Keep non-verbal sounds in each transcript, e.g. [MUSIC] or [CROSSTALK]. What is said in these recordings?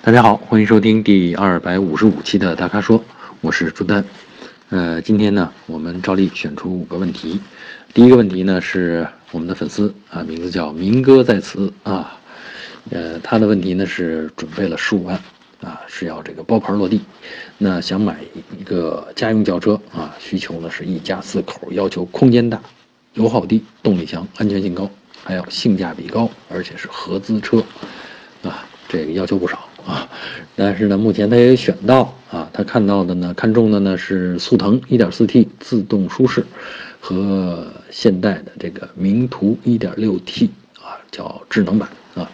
大家好，欢迎收听第二百五十五期的大咖说，我是朱丹。呃，今天呢，我们照例选出五个问题。第一个问题呢，是我们的粉丝啊，名字叫民哥在此啊。呃，他的问题呢是准备了十五万啊，是要这个包牌落地。那想买一个家用轿车啊，需求呢是一家四口，要求空间大、油耗低、动力强、安全性高，还要性价比高，而且是合资车啊，这个要求不少。啊，但是呢，目前他也选到啊，他看到的呢，看中的呢是速腾 1.4T 自动舒适，和现代的这个名图 1.6T 啊，叫智能版啊。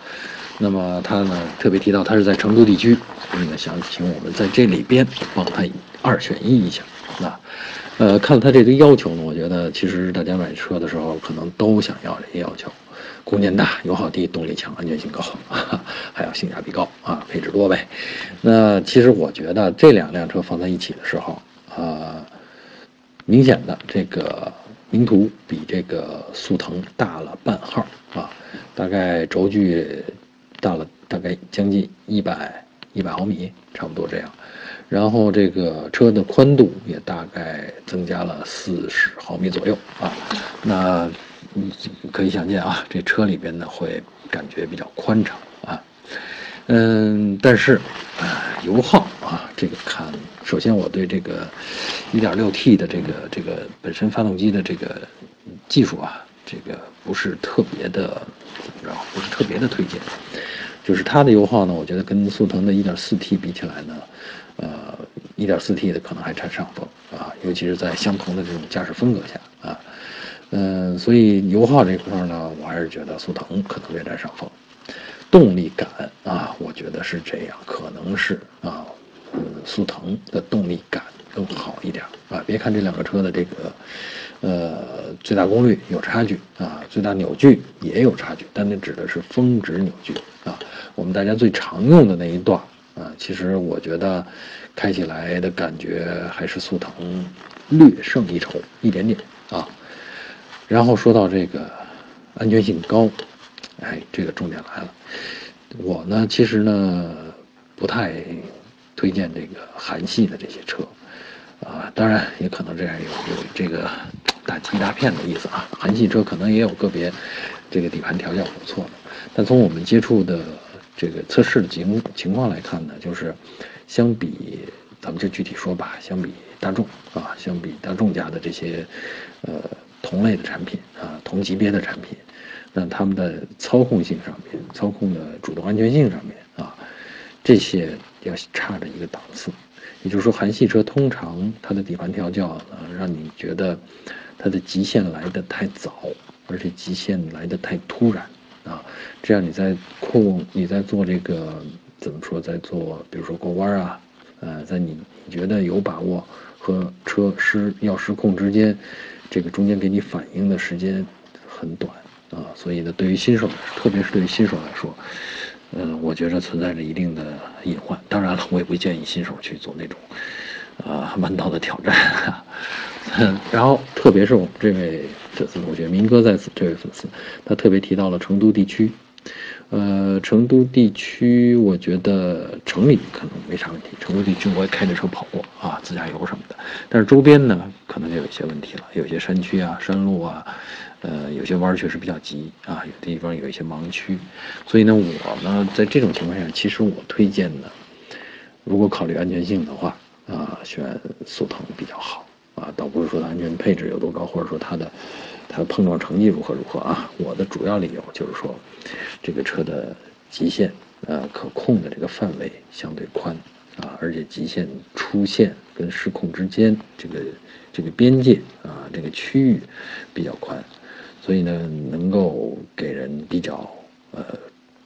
那么他呢特别提到他是在成都地区，所以呢想请我们在这里边帮他二选一一下啊。呃，看了他这个要求呢，我觉得其实大家买车的时候可能都想要这些要求。空间大、油耗低、动力强、安全性高，还要性价比高啊，配置多呗。那其实我觉得这两辆车放在一起的时候，啊，明显的这个名图比这个速腾大了半号啊，大概轴距大了大概将近一百一百毫米，差不多这样。然后这个车的宽度也大概增加了四十毫米左右啊，那。你可以想见啊，这车里边呢会感觉比较宽敞啊，嗯，但是啊，油耗啊，这个看，首先我对这个 1.6T 的这个这个本身发动机的这个技术啊，这个不是特别的，然后不是特别的推荐，就是它的油耗呢，我觉得跟速腾的 1.4T 比起来呢，呃，1.4T 的可能还占上风啊，尤其是在相同的这种驾驶风格下啊。嗯，所以油耗这块呢，我还是觉得速腾可能略占上风。动力感啊，我觉得是这样，可能是啊，速腾的动力感更好一点啊。别看这两个车的这个，呃，最大功率有差距啊，最大扭矩也有差距，但那指的是峰值扭矩啊。我们大家最常用的那一段啊，其实我觉得开起来的感觉还是速腾略胜一筹一点点啊。然后说到这个安全性高，哎，这个重点来了。我呢，其实呢不太推荐这个韩系的这些车，啊，当然也可能这样有有这个打击大骗的意思啊。韩系车可能也有个别这个底盘调教不错的，但从我们接触的这个测试的情情况来看呢，就是相比咱们就具体说吧，相比大众啊，相比大众家的这些呃。同类的产品啊，同级别的产品，那他们的操控性上面、操控的主动安全性上面啊，这些要差着一个档次。也就是说，韩系车通常它的底盘调教呢，让你觉得它的极限来得太早，而且极限来得太突然啊，这样你在控、你在做这个怎么说，在做比如说过弯啊，呃，在你觉得有把握和车失要失控之间。这个中间给你反应的时间很短啊，所以呢，对于新手，特别是对于新手来说，嗯，我觉着存在着一定的隐患。当然了，我也不建议新手去做那种啊弯道的挑战。[LAUGHS] 然后特别是我们这位粉丝同学，明哥在此，这位粉丝，他特别提到了成都地区。呃，成都地区，我觉得城里可能没啥问题。成都地区我也开着车跑过啊，自驾游什么的。但是周边呢，可能就有一些问题了，有些山区啊、山路啊，呃，有些弯确实比较急啊，有地方有一些盲区。所以呢，我呢，在这种情况下，其实我推荐呢，如果考虑安全性的话啊，选速腾比较好啊，倒不是说它安全配置有多高，或者说它的。它碰撞成绩如何如何啊？我的主要理由就是说，这个车的极限呃可控的这个范围相对宽啊，而且极限出现跟失控之间这个这个边界啊这个区域比较宽，所以呢能够给人比较呃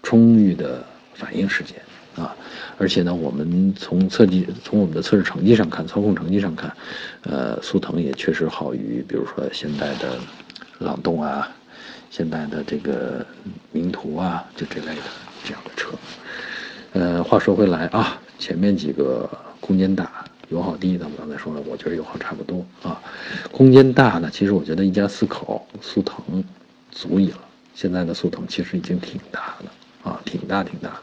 充裕的反应时间啊，而且呢我们从测计从我们的测试成绩上看，操控成绩上看，呃速腾也确实好于比如说现在的。朗动啊，现在的这个名图啊，就这类的这样的车。呃，话说回来啊，前面几个空间大、油耗低，咱们刚才说了，我觉得油耗差不多啊。空间大呢，其实我觉得一家四口速腾足矣了。现在的速腾其实已经挺大了啊，挺大挺大的。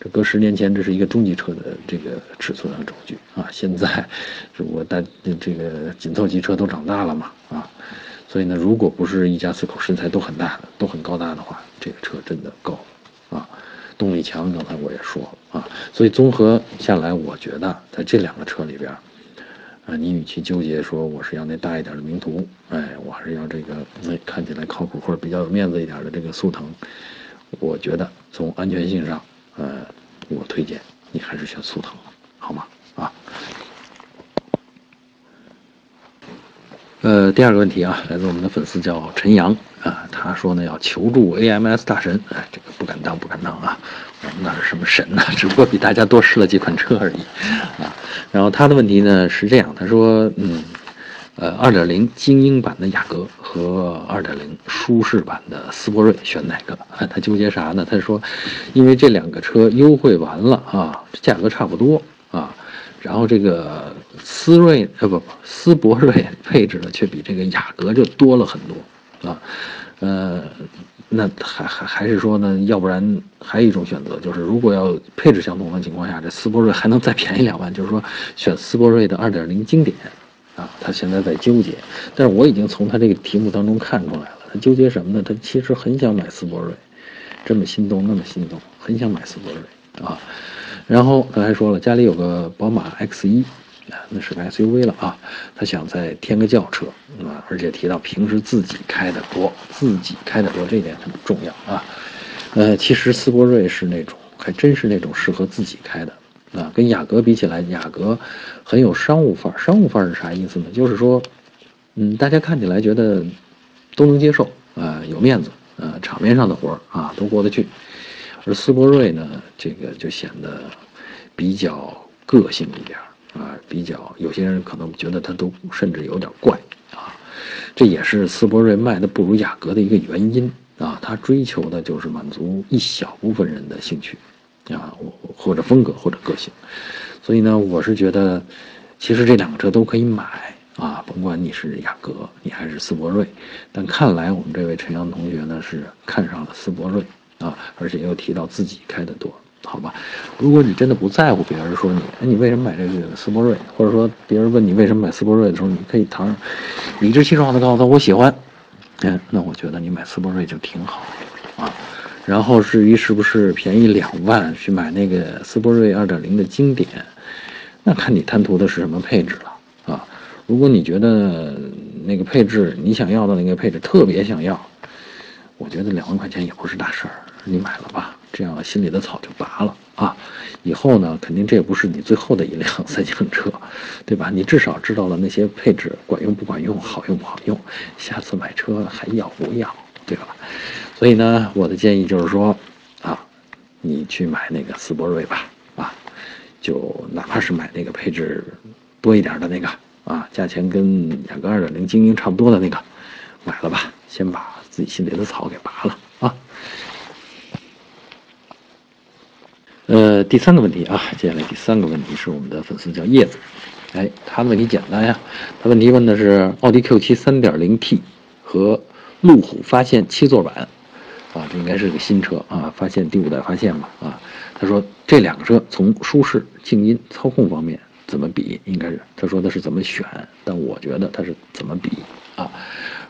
这搁十年前，这是一个中级车的这个尺寸和轴距啊。现在，如果大这个紧凑级车都长大了嘛啊，所以呢，如果不是一家四口身材都很大的、都很高大的话，这个车真的够啊。动力强，刚才我也说了啊。所以综合下来，我觉得在这两个车里边。啊，你与其纠结说我是要那大一点的名图，哎，我还是要这个那看起来靠谱或者比较有面子一点的这个速腾，我觉得从安全性上，呃，我推荐你还是选速腾，好吗？啊，呃，第二个问题啊，来自我们的粉丝叫陈阳啊，他说呢要求助 AMS 大神，哎，这个不敢当，不敢当啊。我们哪是什么神呢？只不过比大家多试了几款车而已，啊。然后他的问题呢是这样，他说，嗯，呃，二点零精英版的雅阁和二点零舒适版的斯铂瑞选哪个？啊，他纠结啥呢？他说，因为这两个车优惠完了啊，价格差不多啊，然后这个思锐呃不不斯铂瑞 [LAUGHS] 配置呢却比这个雅阁就多了很多啊，呃。那还还还是说呢？要不然还有一种选择，就是如果要配置相同的情况下，这思铂瑞还能再便宜两万，就是说选思铂瑞的2.0经典，啊，他现在在纠结。但是我已经从他这个题目当中看出来了，他纠结什么呢？他其实很想买思铂瑞，这么心动，那么心动，很想买思铂瑞啊。然后他还说了，家里有个宝马 X1。那是个 SUV 了啊，他想再添个轿车啊，而且提到平时自己开的多，自己开的多，这点很重要啊。呃，其实斯铂瑞是那种，还真是那种适合自己开的啊。跟雅阁比起来，雅阁很有商务范儿。商务范儿是啥意思呢？就是说，嗯，大家看起来觉得都能接受啊，有面子啊，场面上的活儿啊都过得去。而斯铂瑞呢，这个就显得比较个性一点。啊，比较有些人可能觉得它都甚至有点怪啊，这也是斯铂瑞卖的不如雅阁的一个原因啊。它追求的就是满足一小部分人的兴趣啊，或者风格或者个性。所以呢，我是觉得，其实这两个车都可以买啊，甭管你是雅阁，你还是斯铂瑞。但看来我们这位陈阳同学呢是看上了斯铂瑞啊，而且又提到自己开的多。好吧，如果你真的不在乎别人说你，哎，你为什么买这个斯铂瑞？或者说别人问你为什么买斯铂瑞的时候，你可以堂理直气壮的告诉他我喜欢。嗯，那我觉得你买斯铂瑞就挺好啊。然后至于是不是便宜两万去买那个斯铂瑞2.0的经典，那看你贪图的是什么配置了啊。如果你觉得那个配置你想要的那个配置特别想要，我觉得两万块钱也不是大事儿，你买了吧。这样心里的草就拔了啊！以后呢，肯定这也不是你最后的一辆 [LAUGHS] 三厢车，对吧？你至少知道了那些配置管用不管用，好用不好用，下次买车还要不要，对吧？所以呢，我的建议就是说，啊，你去买那个斯铂瑞吧，啊，就哪怕是买那个配置多一点的那个，啊，价钱跟雅阁2.0精英差不多的那个，买了吧，先把自己心里的草给拔了啊。呃，第三个问题啊，接下来第三个问题是我们的粉丝叫叶子，哎，他的问题简单呀，他问题问的是奥迪 Q7 3.0T 和路虎发现七座版，啊，这应该是个新车啊，发现第五代发现嘛啊，他说这两个车从舒适、静音、操控方面怎么比？应该是他说的是怎么选，但我觉得他是怎么比啊，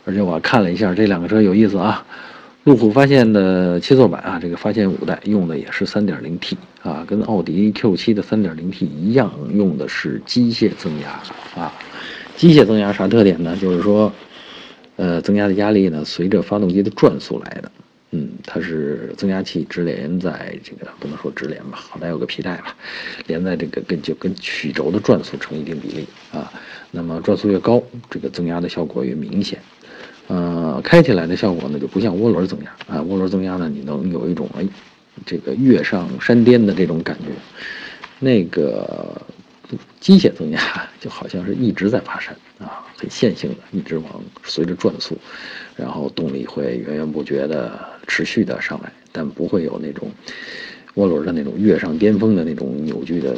而且我看了一下这两个车有意思啊。路虎发现的七座版啊，这个发现五代用的也是 3.0T 啊，跟奥迪 Q7 的 3.0T 一样，用的是机械增压啊。机械增压啥特点呢？就是说，呃，增压的压力呢，随着发动机的转速来的。嗯，它是增压器直连在这个不能说直连吧，好歹有个皮带吧，连在这个跟就跟曲轴的转速成一定比例啊。那么转速越高，这个增压的效果越明显。呃，开起来的效果呢就不像涡轮增压啊，涡轮增压呢你能有一种哎，这个跃上山巅的这种感觉，那个机械增压就好像是一直在爬山啊，很线性的，一直往随着转速，然后动力会源源不绝的持续的上来，但不会有那种涡轮的那种跃上巅峰的那种扭矩的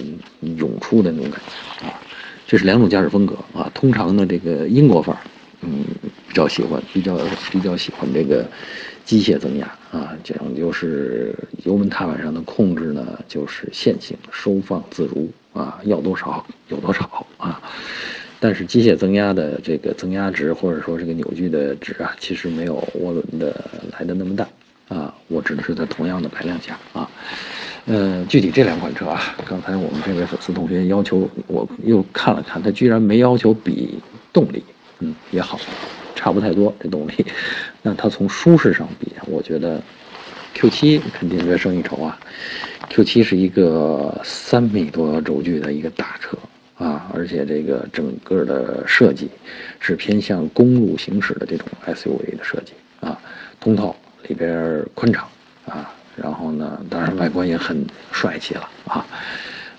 涌出的那种感觉啊，这是两种驾驶风格啊，通常呢这个英国范儿，嗯。比较喜欢，比较比较喜欢这个机械增压啊，讲究是油门踏板上的控制呢，就是线性收放自如啊，要多少有多少啊。但是机械增压的这个增压值或者说这个扭矩的值啊，其实没有涡轮的来的那么大啊。我指的是在同样的排量下啊。呃，具体这两款车啊，刚才我们这位粉丝同学要求，我又看了看，他居然没要求比动力，嗯，也好，差不太多这动力。[LAUGHS] 那它从舒适上比，我觉得 Q7 肯定略胜一筹啊。Q7 是一个三米多轴距的一个大车啊，而且这个整个的设计是偏向公路行驶的这种 SUV 的设计啊，通透里边宽敞啊。然后呢，当然外观也很帅气了啊，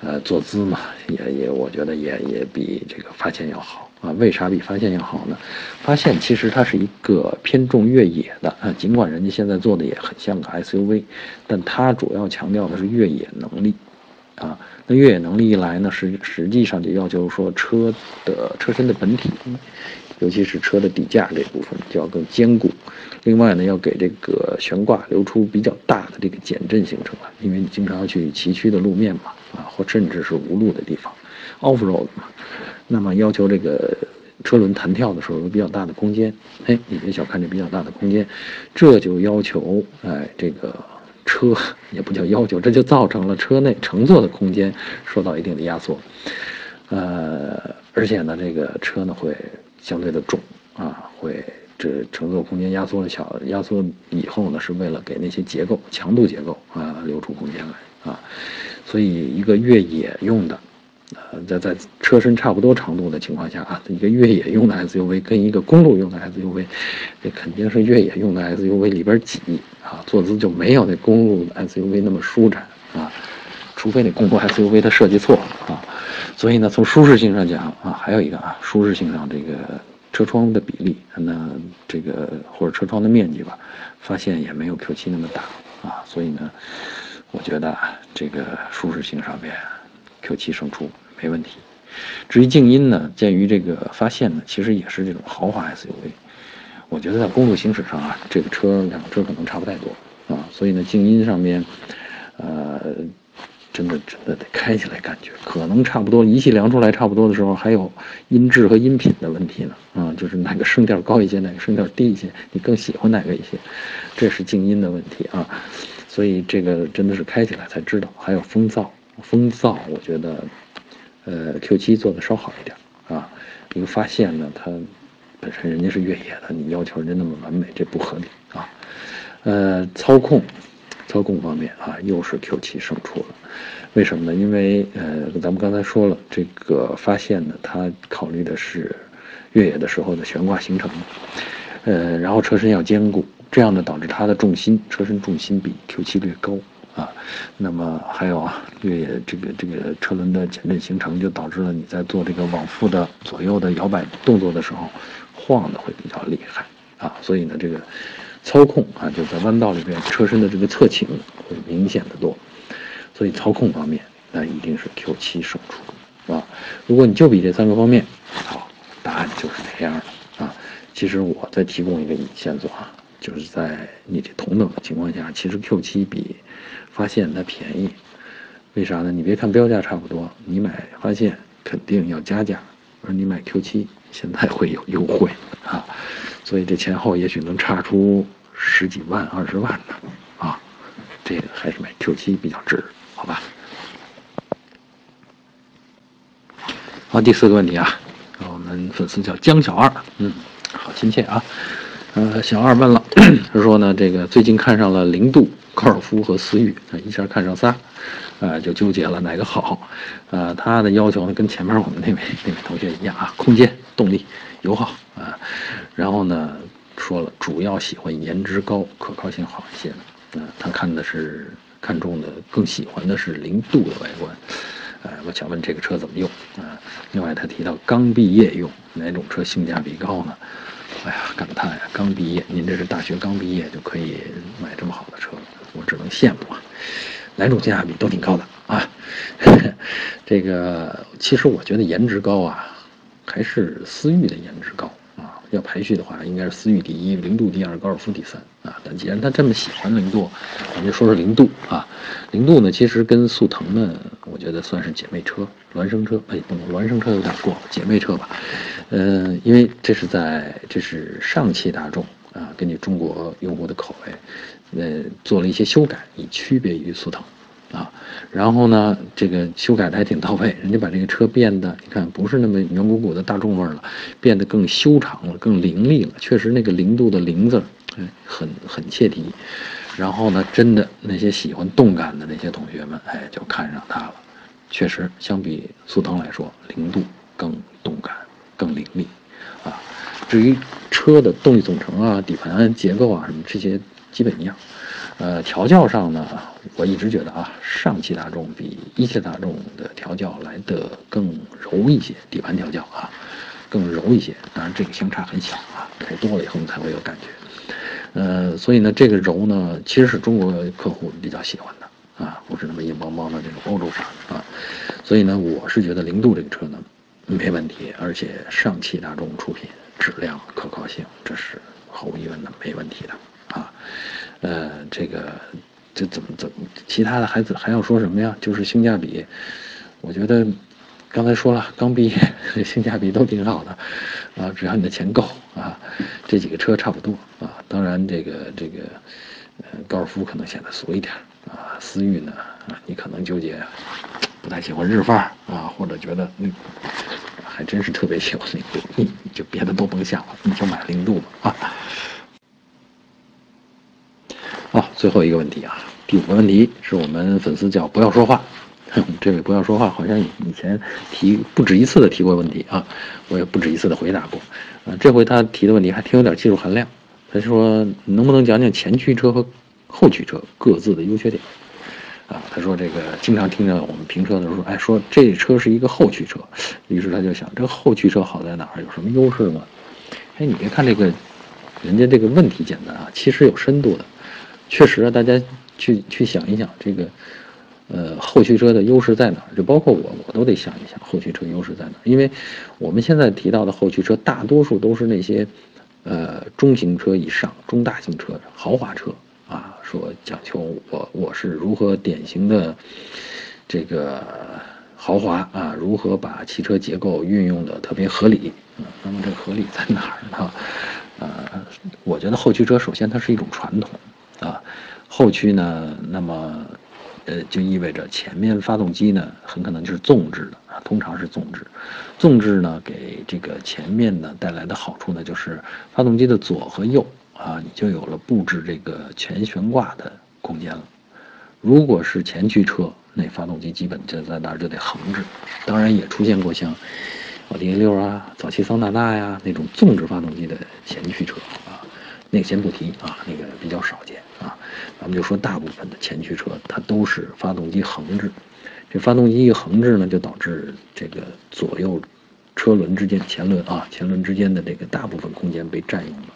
呃，坐姿嘛，也也我觉得也也比这个发现要好啊。为啥比发现要好呢？发现其实它是一个偏重越野的啊，尽管人家现在做的也很像个 SUV，但它主要强调的是越野能力啊。那越野能力一来呢，实实际上就要求说车的车身的本体。尤其是车的底架这部分就要更坚固，另外呢，要给这个悬挂留出比较大的这个减震行程来，因为你经常要去崎岖的路面嘛，啊，或甚至是无路的地方，off road 嘛，那么要求这个车轮弹跳的时候有比较大的空间，哎，你别小看这比较大的空间，这就要求，哎，这个车也不叫要求，这就造成了车内乘坐的空间受到一定的压缩，呃，而且呢，这个车呢会。相对的重啊，会这乘坐空间压缩了小，压缩以后呢，是为了给那些结构强度结构啊留出空间来啊，所以一个越野用的，呃，在在车身差不多长度的情况下啊，一个越野用的 SUV 跟一个公路用的 SUV，这肯定是越野用的 SUV 里边挤啊，坐姿就没有那公路 SUV 那么舒展啊，除非那公路 SUV 它设计错了啊。所以呢，从舒适性上讲啊，还有一个啊，舒适性上这个车窗的比例，那这个或者车窗的面积吧，发现也没有 Q7 那么大啊。所以呢，我觉得这个舒适性上面，Q7 胜出没问题。至于静音呢，鉴于这个发现呢，其实也是这种豪华 SUV，我觉得在公路行驶上啊，这个车两个车可能差不太多啊。所以呢，静音上面，呃。真的真的得开起来，感觉可能差不多，仪器量出来差不多的时候，还有音质和音频的问题呢。啊，就是哪个声调高一些，哪个声调低一些，你更喜欢哪个一些，这是静音的问题啊。所以这个真的是开起来才知道。还有风噪，风噪我觉得，呃，Q7 做的稍好一点啊。一个发现呢，它本身人家是越野的，你要求人家那么完美，这不合理啊。呃，操控。操控方面啊，又是 Q7 胜出了，为什么呢？因为呃，咱们刚才说了，这个发现呢，它考虑的是越野的时候的悬挂行程，呃，然后车身要坚固，这样呢导致它的重心，车身重心比 Q7 略高啊。那么还有啊，越野这个这个车轮的减震行程，就导致了你在做这个往复的左右的摇摆动作的时候，晃的会比较厉害啊。所以呢，这个。操控啊，就在弯道里边，车身的这个侧倾会明显的多，所以操控方面那一定是 Q7 胜出，是吧？如果你就比这三个方面，好，答案就是这样的啊。其实我再提供一个线索啊，就是在你这同等的情况下，其实 Q7 比发现它便宜，为啥呢？你别看标价差不多，你买发现肯定要加价，而你买 Q7 现在会有优惠啊。所以这前后也许能差出十几万、二十万呢，啊，这个还是买 Q7 比较值，好吧？好，第四个问题啊，我们粉丝叫江小二，嗯，好亲切啊，呃，小二问了，[CLEARS THROAT] 他说呢，这个最近看上了零度、高尔夫和思域，啊一下看上仨，啊，就纠结了哪个好，啊，他的要求呢跟前面我们那位那位同学一样啊，空间、动力、油耗啊。然后呢，说了主要喜欢颜值高、可靠性好一些的。嗯，他看的是看中的，更喜欢的是零度的外观。呃，我想问这个车怎么用啊？另外他提到刚毕业用哪种车性价比高呢？哎呀，感叹呀，刚毕业，您这是大学刚毕业就可以买这么好的车，我只能羡慕啊。两种性价比都挺高的啊。[LAUGHS] 这个其实我觉得颜值高啊，还是思域的颜值高啊。要排序的话，应该是思域第一，零度第二，高尔夫第三啊。但既然他这么喜欢零度，咱就说说零度啊。零度呢，其实跟速腾呢，我觉得算是姐妹车、孪生车。哎，不能孪生车有点过，姐妹车吧。呃，因为这是在这是上汽大众啊，根据中国用户的口味，呃，做了一些修改，以区别于速腾。啊，然后呢，这个修改的还挺到位，[LAUGHS] 人家把这个车变得，你看不是那么圆鼓鼓的大众味了，变得更修长了，更凌厉了。确实那个零度的零字，哎，很很切题。然后呢，真的那些喜欢动感的那些同学们，哎，就看上它了。确实，相比速腾来说，零度更动感，更凌厉。啊，至于车的动力总成啊、底盘结构啊什么这些，基本一样。呃，调教上呢，我一直觉得啊，上汽大众比一汽大众的调教来得更柔一些，底盘调教啊，更柔一些。当然这个相差很小啊，开多了以后你才会有感觉。呃，所以呢，这个柔呢，其实是中国客户比较喜欢的啊，不是那么硬邦邦的这种欧洲范啊。所以呢，我是觉得零度这个车呢没问题，而且上汽大众出品，质量可靠性这是毫无疑问的没问题的。啊，呃，这个这怎么怎么，其他的孩子还要说什么呀？就是性价比，我觉得刚才说了，刚毕业性价比都挺好的，啊，只要你的钱够啊，这几个车差不多啊。当然，这个这个，呃，高尔夫可能显得俗一点啊，思域呢，啊，你可能纠结不太喜欢日范儿啊，或者觉得那还真是特别喜欢零度，你就别的都甭想了，你就买零度吧啊。好，最后一个问题啊，第五个问题是我们粉丝叫不要说话，[LAUGHS] 这位不要说话，好像以前提不止一次的提过问题啊，我也不止一次的回答过，啊，这回他提的问题还挺有点技术含量，他说能不能讲讲前驱车和后驱车各自的优缺点？啊，他说这个经常听着我们评车的时候说，哎，说这车是一个后驱车，于是他就想，这后驱车好在哪儿？有什么优势吗？哎，你别看这个，人家这个问题简单啊，其实有深度的。确实啊，大家去去想一想，这个，呃，后驱车的优势在哪儿？就包括我，我都得想一想后驱车优势在哪儿。因为我们现在提到的后驱车，大多数都是那些，呃，中型车以上、中大型车、豪华车啊，说讲求我我是如何典型的这个豪华啊，如何把汽车结构运用的特别合理。那么这合理在哪儿呢？呃，我觉得后驱车首先它是一种传统。啊，后驱呢，那么，呃，就意味着前面发动机呢，很可能就是纵置的啊，通常是纵置。纵置呢，给这个前面呢带来的好处呢，就是发动机的左和右啊，你就有了布置这个前悬挂的空间了。如果是前驱车，那发动机基本就在那儿就得横置。当然也出现过像奥迪 A 六啊、早期桑塔纳呀那种纵置发动机的前驱车啊。那个先不提啊，那个比较少见啊。咱们就说大部分的前驱车，它都是发动机横置。这发动机一横置呢，就导致这个左右车轮之间、前轮啊、前轮之间的这个大部分空间被占用了，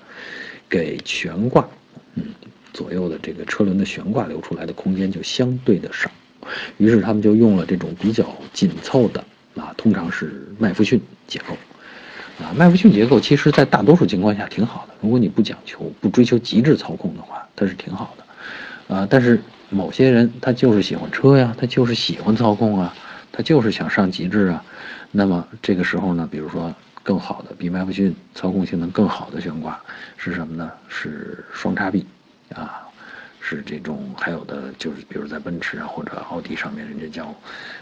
给悬挂，嗯，左右的这个车轮的悬挂留出来的空间就相对的少。于是他们就用了这种比较紧凑的啊，通常是麦弗逊结构。啊，麦弗逊结构其实，在大多数情况下挺好的。如果你不讲求、不追求极致操控的话，它是挺好的。啊，但是某些人他就是喜欢车呀，他就是喜欢操控啊，他就是想上极致啊。那么这个时候呢，比如说更好的、比麦弗逊操控性能更好的悬挂是什么呢？是双叉臂，啊。是这种，还有的就是，比如在奔驰啊或者奥迪上面，人家叫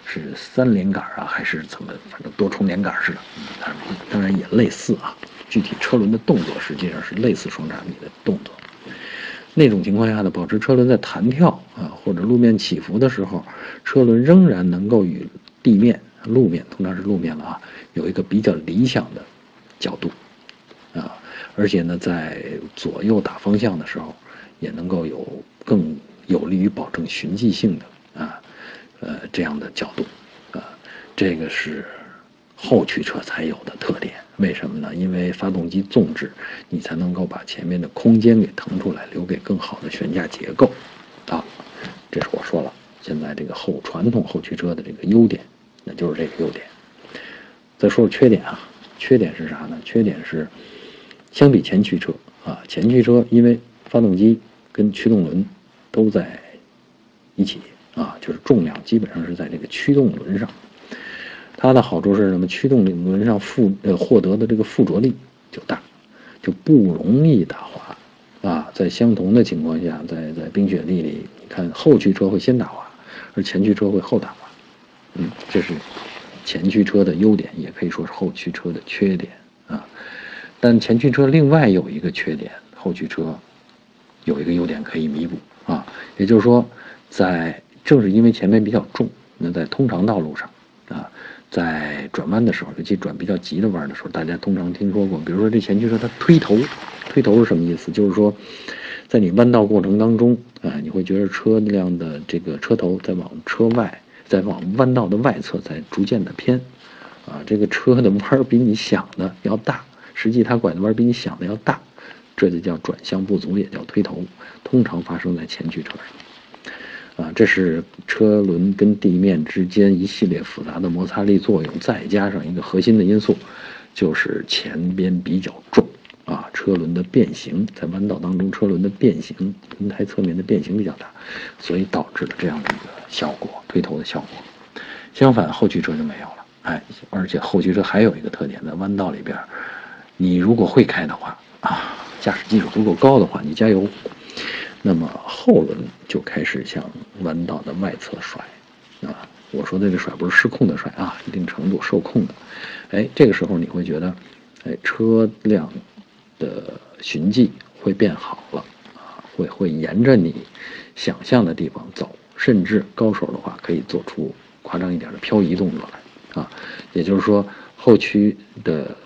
是三连杆啊，还是怎么，反正多重连杆似的。当然，当然也类似啊。具体车轮的动作实际上是类似双叉臂的动作。那种情况下呢，保持车轮在弹跳啊或者路面起伏的时候，车轮仍然能够与地面、路面通常是路面了啊，有一个比较理想的角度啊，而且呢，在左右打方向的时候，也能够有。更有利于保证循迹性的啊，呃这样的角度，啊，这个是后驱车才有的特点。为什么呢？因为发动机纵置，你才能够把前面的空间给腾出来，留给更好的悬架结构。啊，这是我说了。现在这个后传统后驱车的这个优点，那就是这个优点。再说说缺点啊，缺点是啥呢？缺点是，相比前驱车啊，前驱车因为发动机跟驱动轮都在一起啊，就是重量基本上是在这个驱动轮上。它的好处是什么？驱动轮上附呃获得的这个附着力就大，就不容易打滑啊。在相同的情况下，在在冰雪地里，你看后驱车会先打滑，而前驱车会后打滑。嗯，这是前驱车的优点，也可以说是后驱车的缺点啊。但前驱车另外有一个缺点，后驱车有一个优点可以弥补啊。也就是说，在正是因为前面比较重，那在通常道路上啊。在转弯的时候，尤其转比较急的弯的时候，大家通常听说过，比如说这前驱车它推头，推头是什么意思？就是说，在你弯道过程当中，啊，你会觉得车辆的这个车头在往车外，在往弯道的外侧在逐渐的偏，啊，这个车的弯比你想的要大，实际它拐的弯比你想的要大，这就叫转向不足，也叫推头，通常发生在前驱车上。啊，这是车轮跟地面之间一系列复杂的摩擦力作用，再加上一个核心的因素，就是前边比较重啊，车轮的变形在弯道当中，车轮的变形，轮胎侧面的变形比较大，所以导致了这样的一个效果，推头的效果。相反，后驱车就没有了，哎，而且后驱车还有一个特点，在弯道里边，你如果会开的话啊，驾驶技术足够高的话，你加油。那么后轮就开始向弯道的外侧甩，啊，我说的这甩不是失控的甩啊，一定程度受控的，哎，这个时候你会觉得，哎，车辆的循迹会变好了，啊，会会沿着你想象的地方走，甚至高手的话可以做出夸张一点的漂移动作来，啊，也就是说后驱的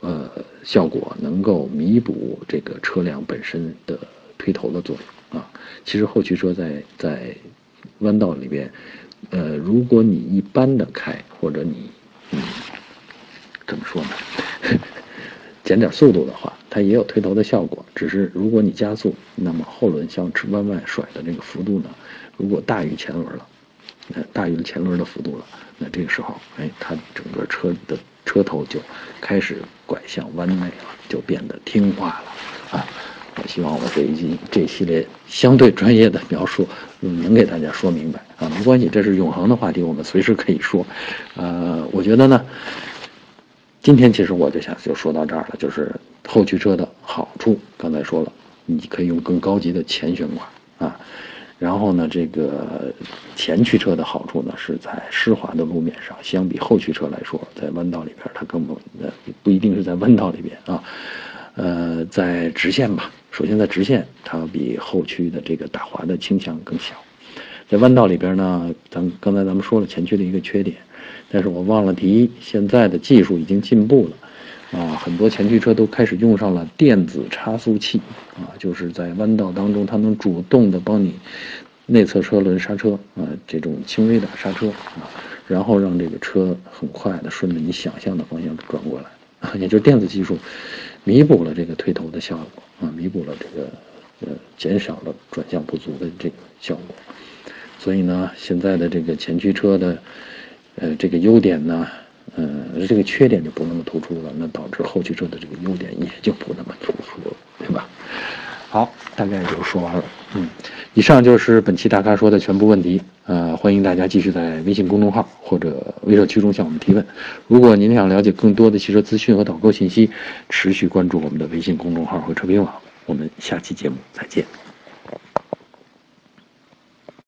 呃效果能够弥补这个车辆本身的。推头的作用啊，其实后驱车在在弯道里边，呃，如果你一般的开，或者你嗯怎么说呢，[LAUGHS] 减点速度的话，它也有推头的效果。只是如果你加速，那么后轮向弯外甩的那个幅度呢，如果大于前轮了，那大于前轮的幅度了，那这个时候，哎，它整个车的车头就开始拐向弯内了，就变得听话了啊。我希望我这一这系列相对专业的描述，能给大家说明白啊。没关系，这是永恒的话题，我们随时可以说。呃，我觉得呢，今天其实我就想就说到这儿了，就是后驱车的好处，刚才说了，你可以用更高级的前悬挂。然后呢，这个前驱车的好处呢，是在湿滑的路面上，相比后驱车来说，在弯道里边它根本呃不一定是在弯道里边啊，呃，在直线吧。首先，在直线，它比后驱的这个打滑的倾向更小。在弯道里边呢，咱刚才咱们说了前驱的一个缺点，但是我忘了提，现在的技术已经进步了，啊，很多前驱车都开始用上了电子差速器，啊，就是在弯道当中，它能主动的帮你内侧车轮刹车，啊，这种轻微的刹车，啊，然后让这个车很快的顺着你想象的方向转过来，啊，也就是电子技术。弥补了这个推头的效果啊，弥补了这个呃减少了转向不足的这个效果，所以呢，现在的这个前驱车的呃这个优点呢，呃这个缺点就不那么突出了，那导致后驱车的这个优点也就不那么突出了，对吧？好，大概就说完了。嗯，以上就是本期大咖说的全部问题。呃，欢迎大家继续在微信公众号或者微社区中向我们提问。如果您想了解更多的汽车资讯和导购信息，持续关注我们的微信公众号和车评网。我们下期节目再见。